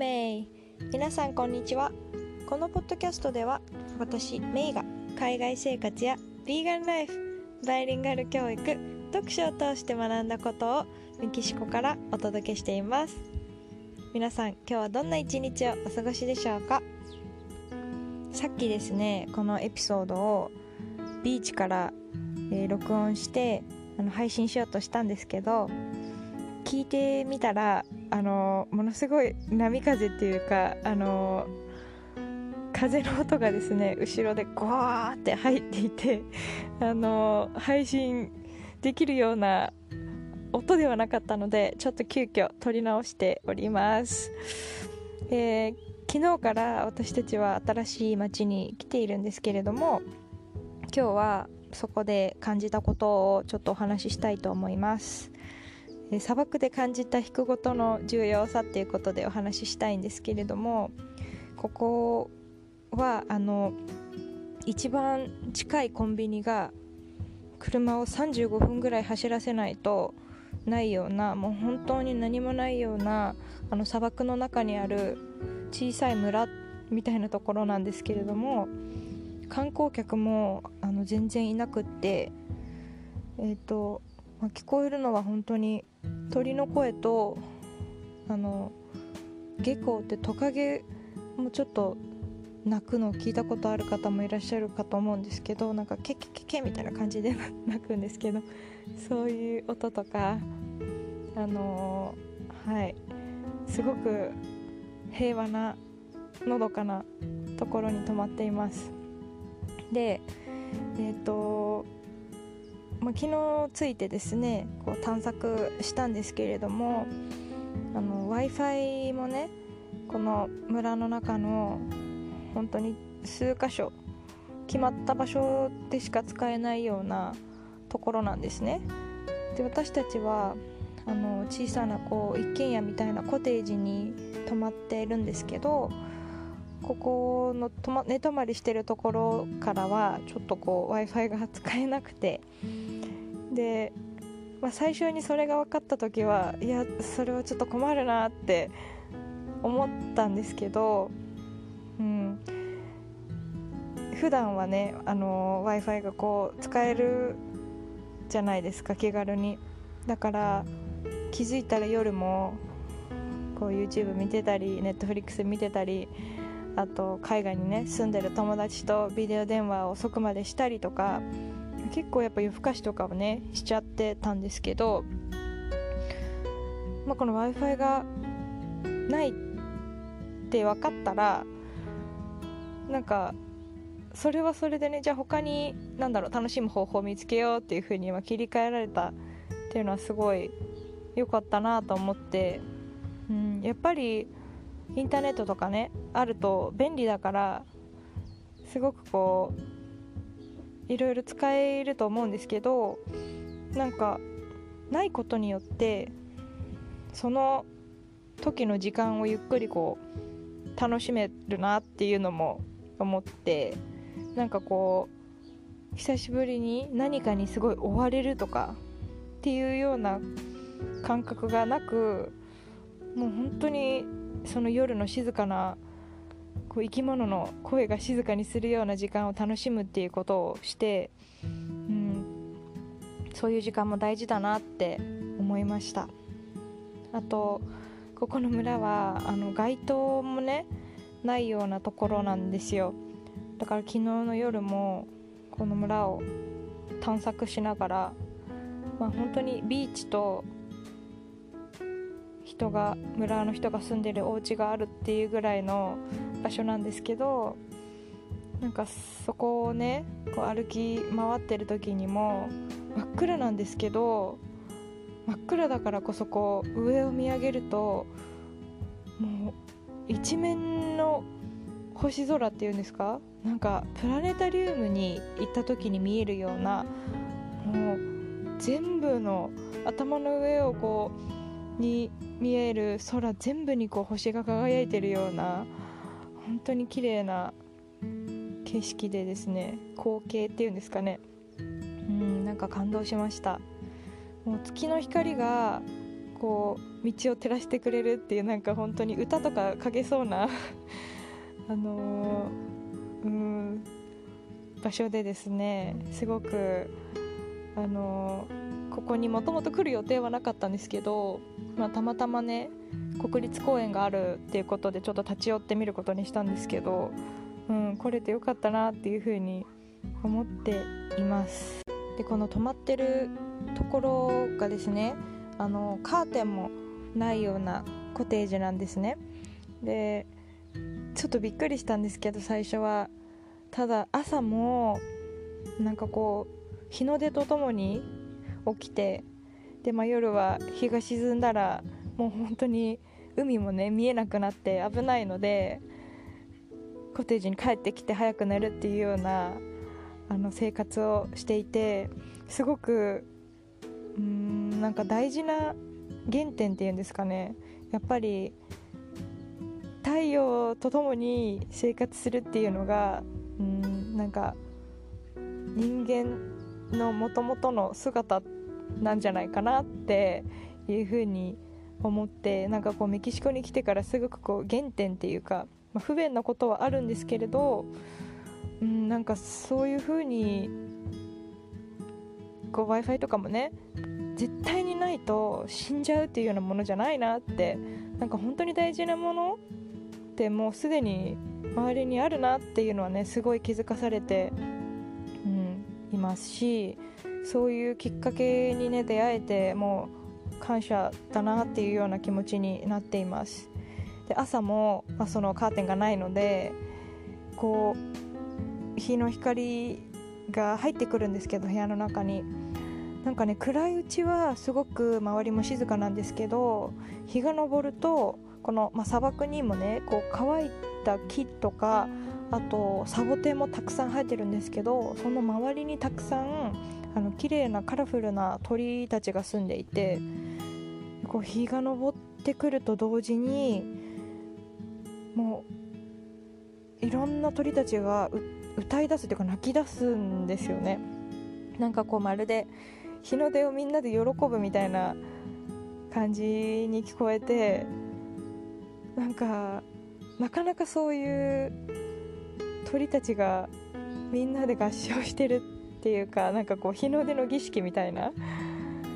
メイ。皆さんこんにちは。このポッドキャストでは私メイが海外生活やビーガンライフバイリンガル教育読書を通して学んだことをメキシコからお届けしています。皆さん今日はどんな一日をお過ごしでしょうか？さっきですねこのエピソードをビーチから、えー、録音してあの配信しようとしたんですけど聞いてみたらあのものすごい波風っていうかあの風の音がですね後ろでゴワーって入っていてあの配信できるような音ではなかったのでちょっと急遽撮り直しております、えー、昨日から私たちは新しい町に来ているんですけれども今日はそこで感じたことをちょっとお話ししたいと思います。砂漠で感じた弾くことの重要さっていうことでお話ししたいんですけれどもここはあの一番近いコンビニが車を35分ぐらい走らせないとないようなもう本当に何もないようなあの砂漠の中にある小さい村みたいなところなんですけれども観光客もあの全然いなくってえっ、ー、と、ま、聞こえるのは本当に鳥の声とあのゲコってトカゲもちょっと鳴くのを聞いたことある方もいらっしゃるかと思うんですけどなんかケケケケみたいな感じで 鳴くんですけどそういう音とかあのー、はいすごく平和なのどかなところに泊まっています。でえっ、ー、とまあ、昨日着いてですねこう探索したんですけれども w i f i もねこの村の中の本当に数箇所決まった場所でしか使えないようなところなんですね。で私たちはあの小さなこう一軒家みたいなコテージに泊まっているんですけどここのと、ま、寝泊まりしてるところからはちょっとこう w i f i が使えなくて。で、まあ、最初にそれが分かった時はいやそれはちょっと困るなって思ったんですけどうん。普段はね w i f i がこう使えるじゃないですか気軽に。だから気づいたら夜もこう YouTube 見てたり Netflix 見てたりあと海外にね住んでる友達とビデオ電話を遅くまでしたりとか結構やっぱ夜更かしとかをねしちゃってたんですけど、まあ、この w i f i がないって分かったらなんかそれはそれでねじゃあ他に何だろう楽しむ方法を見つけようっていう風に切り替えられたっていうのはすごい良かったなと思って、うん、やっぱりインターネットとかねあると便利だからすごくこういろいろ使えると思うんですけどなんかないことによってその時の時間をゆっくりこう楽しめるなっていうのも思ってなんかこう久しぶりに何かにすごい追われるとかっていうような感覚がなくもう本当にその夜の静かなこう生き物の声が静かにするような時間を楽しむっていうことをして、うん、そういう時間も大事だなって思いました。あとここの村はあの街灯もねないようなところなんですよ。だから昨日の夜もこの村を探索しながら、まあ、本当にビーチと人が村の人が住んでるお家があるっていうぐらいの場所なんですけどなんかそこをねこう歩き回ってる時にも真っ暗なんですけど真っ暗だからこそこう上を見上げるともう一面の星空っていうんですか？なんかプラネタリウムに行った時に見えるようなもう全部の頭の上をこうに見える空全部にこう星が輝いてるような本当に綺麗な景色でですね光景っていうんですかね。うんなんか感動しました。もう月の光がこう道を照らしてくれるっていうなんか本当に歌とか書けそうな あのー、うん場所でですねすごくあのー、ここにもともと来る予定はなかったんですけど、まあ、たまたまね国立公園があるっていうことでちょっと立ち寄ってみることにしたんですけど、うん、来れてよかったなっていうふうに思っています。でこの泊まってるところがですねあのカーテンもないようなコテージなんですね。でちょっとびっくりしたんですけど最初は。ただ朝もなんかこう日の出とともに起きてで、まあ、夜は日が沈んだらもう本当に海もね見えなくなって危ないのでコテージに帰ってきて早く寝るっていうようなあの生活をしていてすごくうんなんか大事な原点っていうんですかね。やっぱり太陽とともに生活するっていうのがうんなんか人間のもともとの姿なんじゃないかなっていうふうに思ってなんかこうメキシコに来てからすごくこう原点っていうか、まあ、不便なことはあるんですけれど、うん、なんかそういうふうに w i f i とかもね絶対にないと死んじゃうっていうようなものじゃないなってなんか本当に大事なものってもうすでに周りにあるなっていうのはねすごい気づかされて、いますしそういうきっかけにね出会えてもう感謝だなっていうような気持ちになっています。で朝も、まあ、そのカーテンがないのでこう日の光が入ってくるんですけど部屋の中に。なんかね暗いうちはすごく周りも静かなんですけど日が昇るとこの、まあ、砂漠にもねこう乾いた木とかあとサボテンもたくさん生えてるんですけどその周りにたくさんあの綺麗なカラフルな鳥たちが住んでいてこう日が昇ってくると同時にもういろんな鳥たちが歌い出すというか泣き出すんですよね。なんかこうまるで日の出をみんなで喜ぶみたいな感じに聞こえてなんかなかなかそういう鳥たちがみんなで合唱してるっていうかなんかこう日の出の儀式みたいな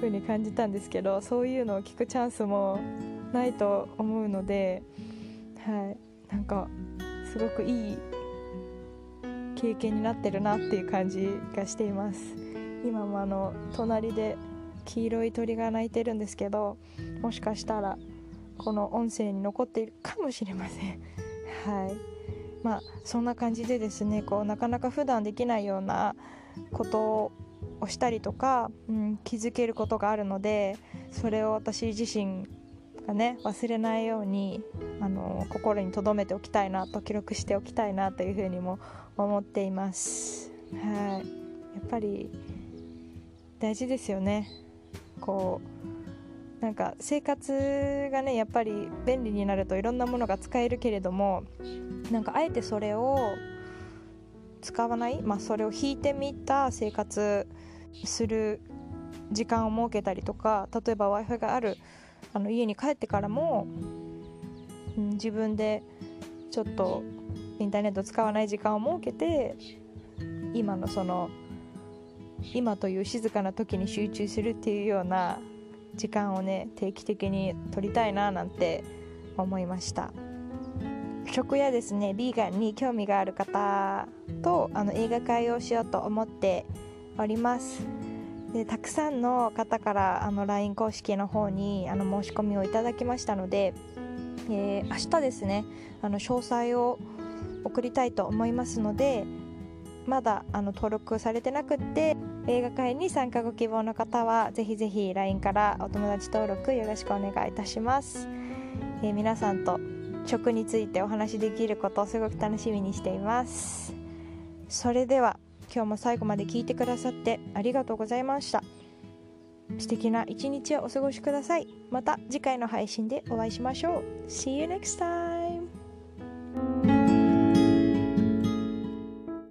風に感じたんですけどそういうのを聞くチャンスもないと思うのではい。なんかすごくいい経験になってるなっていう感じがしています。今もあの隣で黄色い鳥が鳴いてるんですけどもしかしたらこの音声に残っているかもしれません。はい。まあそんな感じでですねこうなかなか普段できないようなことをしたりとか、うん、気づけることがあるのでそれを私自身がね忘れないようにあの心に留めておきたいなと記録しておきたいなというふうにも思っています。はい。やっぱり大事ですよね。こうなんか生活がねやっぱり便利になるといろんなものが使えるけれどもなんかあえてそれを使わない、まあ、それを引いてみた生活する時間を設けたりとか例えば w i f i があるあの家に帰ってからも、うん、自分でちょっとインターネット使わない時間を設けて今のその今という静かな時に集中するっていうような時間をね定期的に取りたいななんて思いました。食やですねビーガンに興味がある方とあの映画会をしようと思っております。でたくさんの方からあの LINE 公式の方にあの申し込みをいただきましたので、えー、明日ですねあの詳細を送りたいと思いますのでまだあの登録されてなくって映画会に参加ご希望の方はぜひぜひ LINE からお友達登録よろしくお願いいたします、えー、皆さんと食についてお話しできることをすごく楽しみにしています。それでは今日も最後まで聞いてくださってありがとうございました。素敵な一日をお過ごしください。また次回の配信でお会いしましょう。See you next time!